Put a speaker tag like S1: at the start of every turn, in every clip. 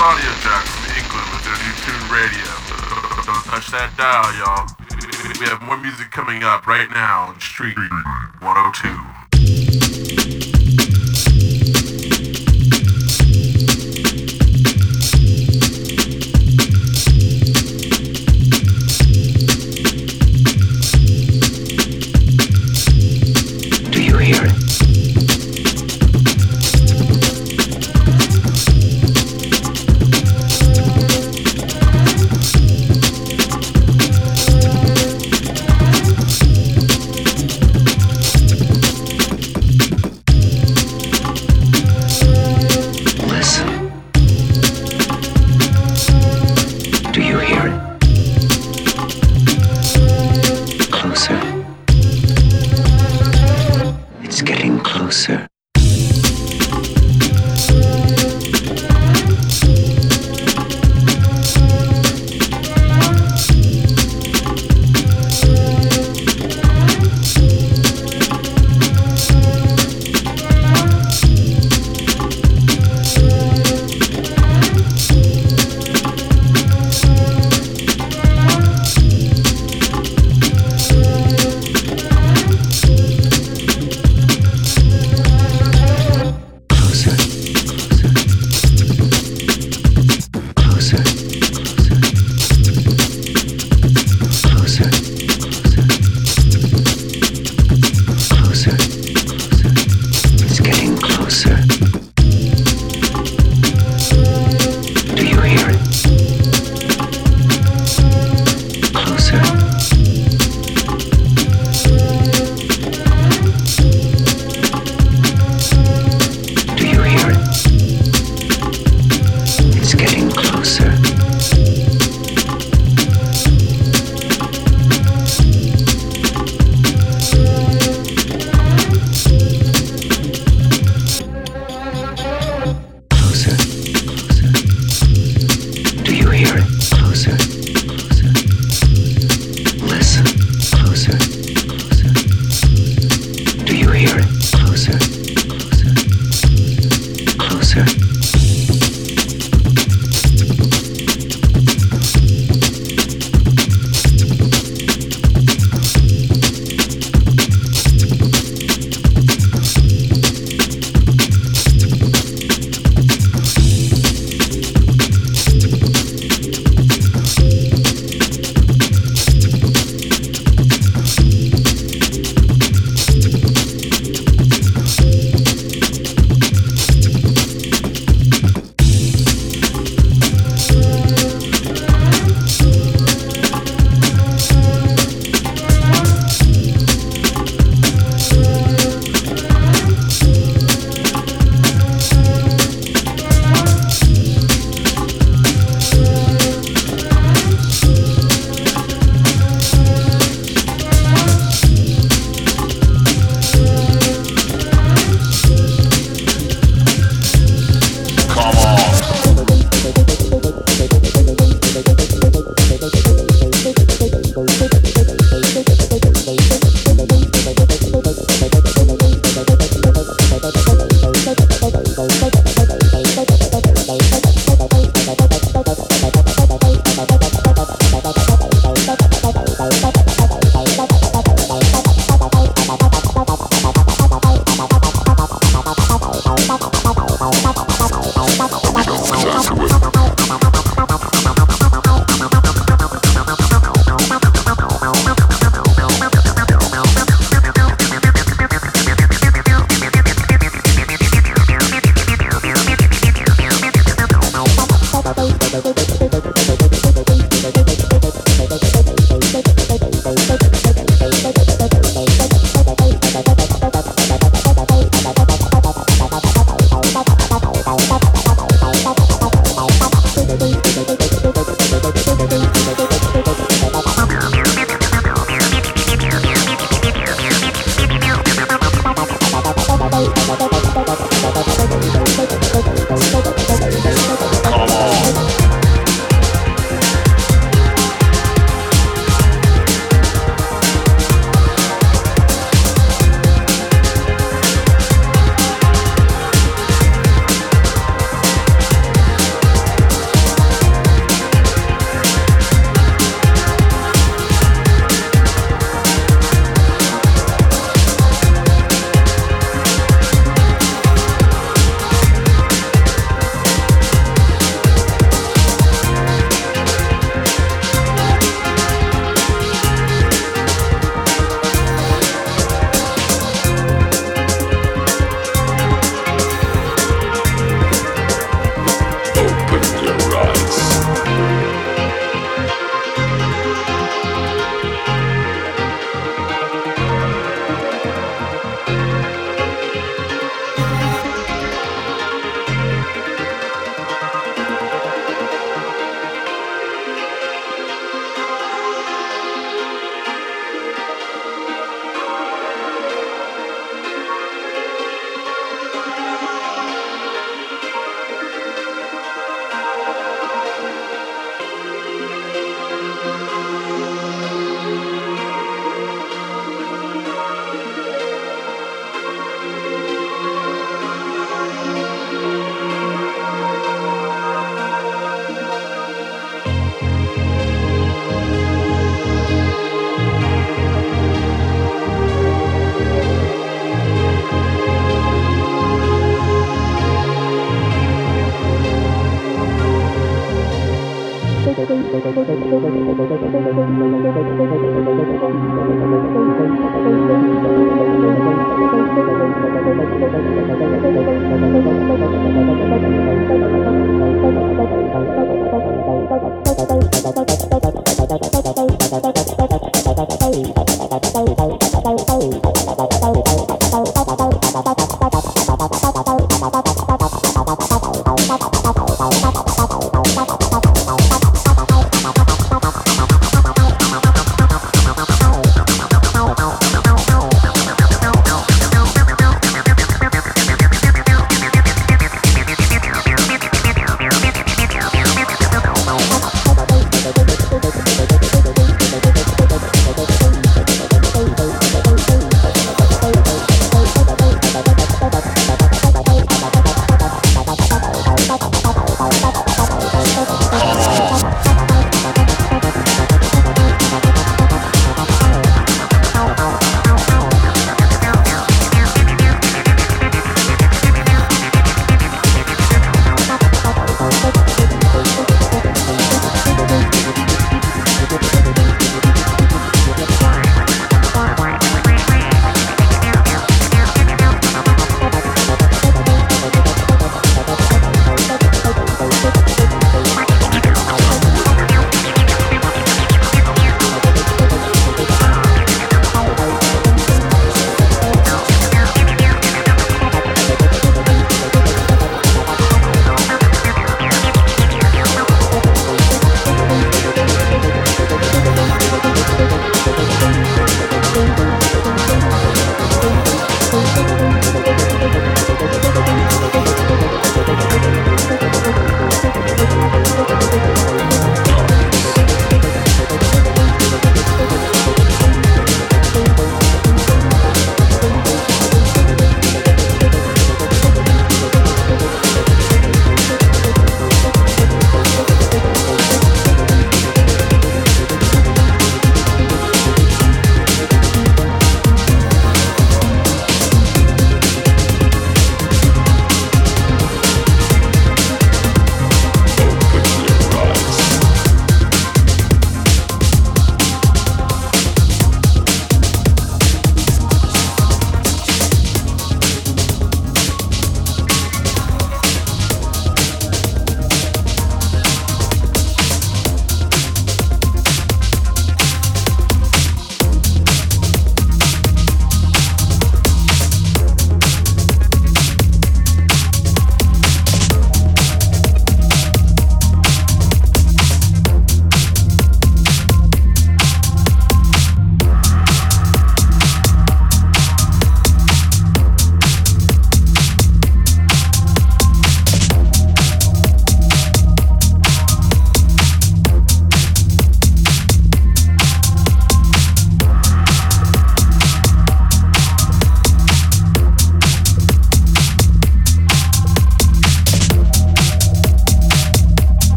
S1: audio track from England with their new tune radio. Don't touch that dial, y'all. We have more music coming up right now on Street 102.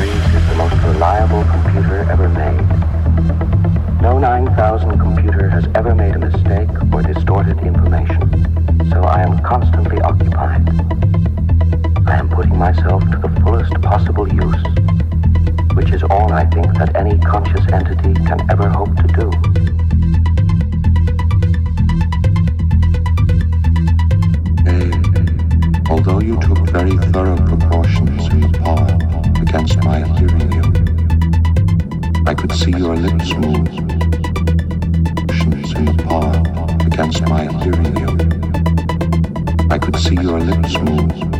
S2: series is the most reliable computer ever made. No 9000 computer has ever made a mistake or distorted information, so I am constantly occupied. I am putting myself to the fullest possible use, which is all I think that any conscious entity can ever hope to do.
S3: although you took very thorough precautions in the park, against my hearing you, I could see your lips move. Motions in the pod against my hearing you. I could see your lips move.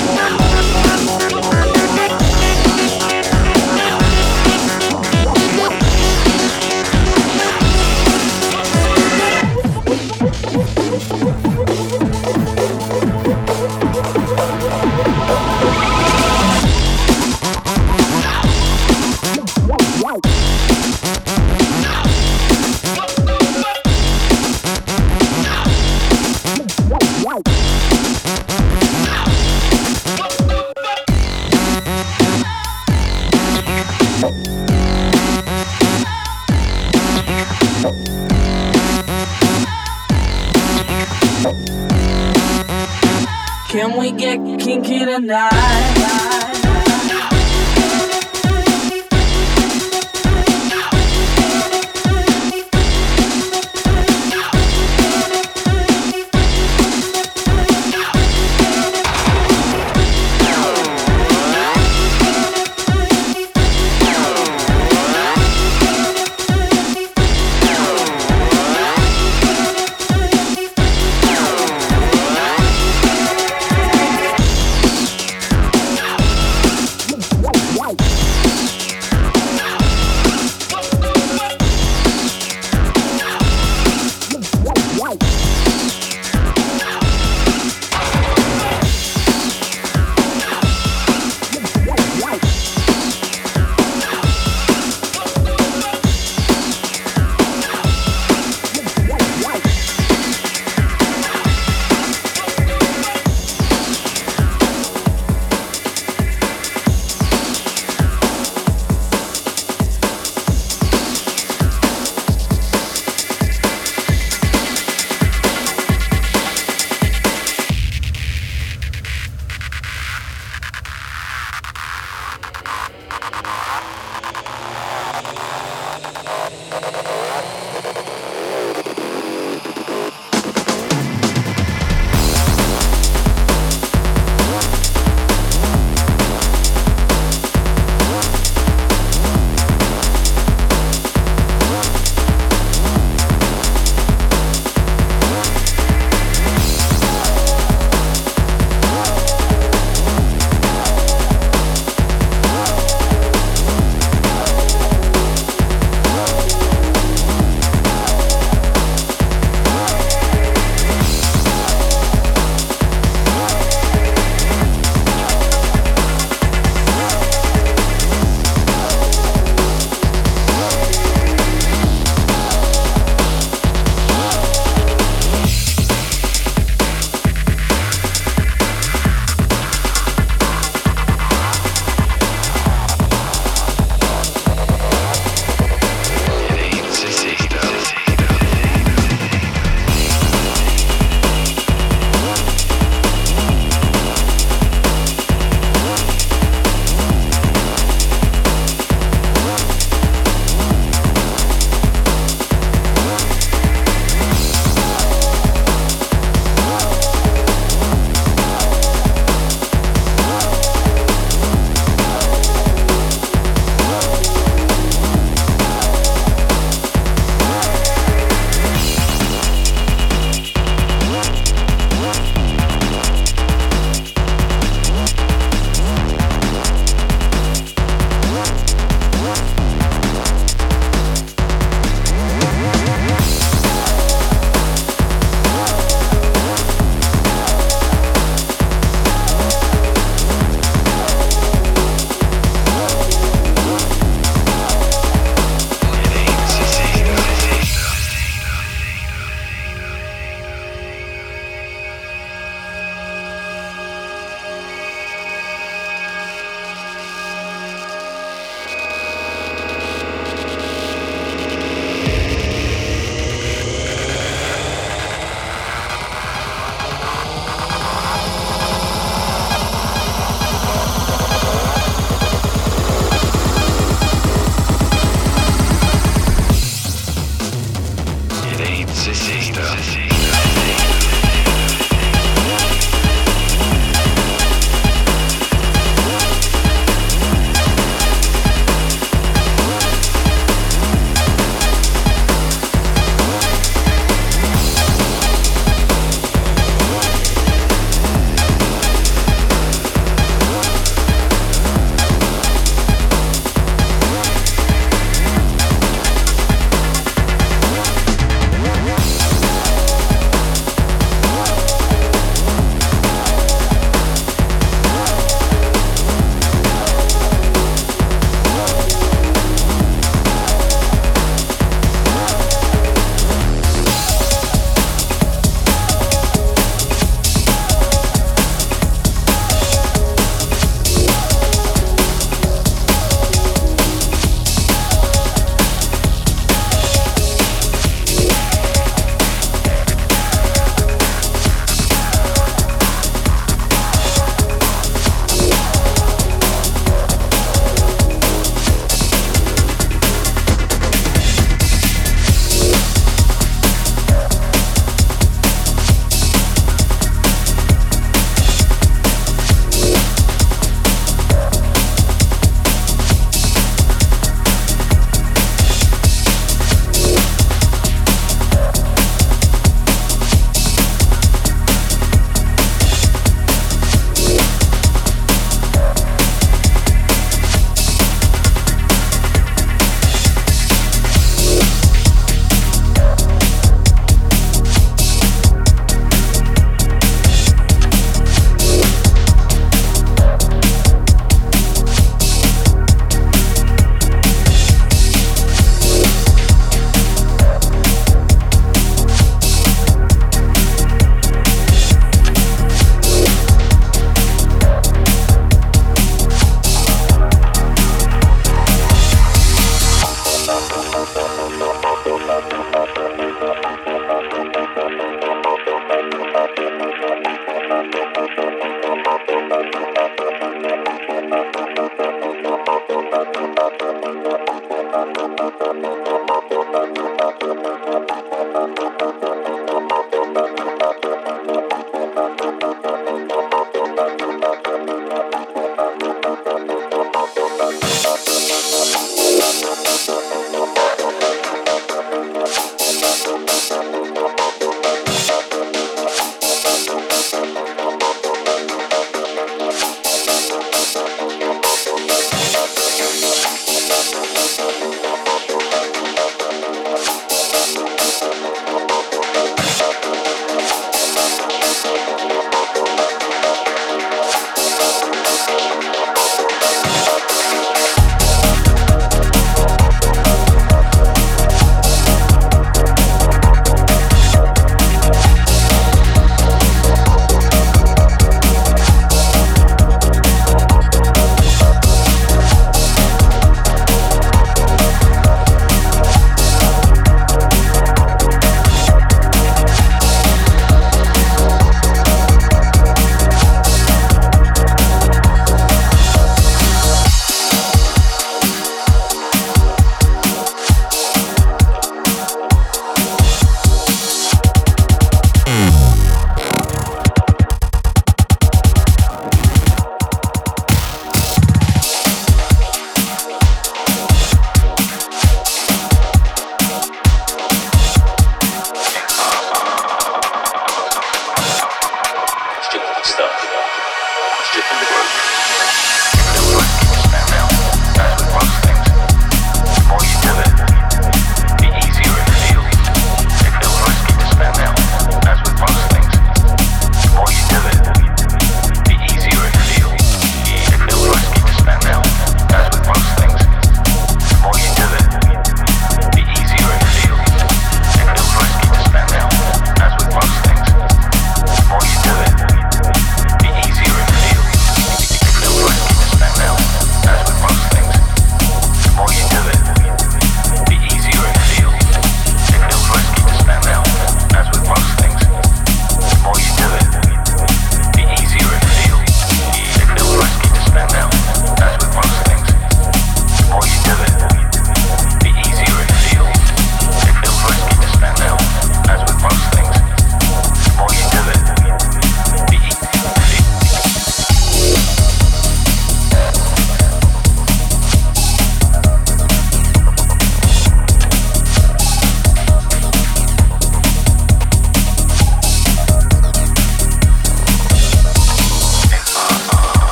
S4: kinky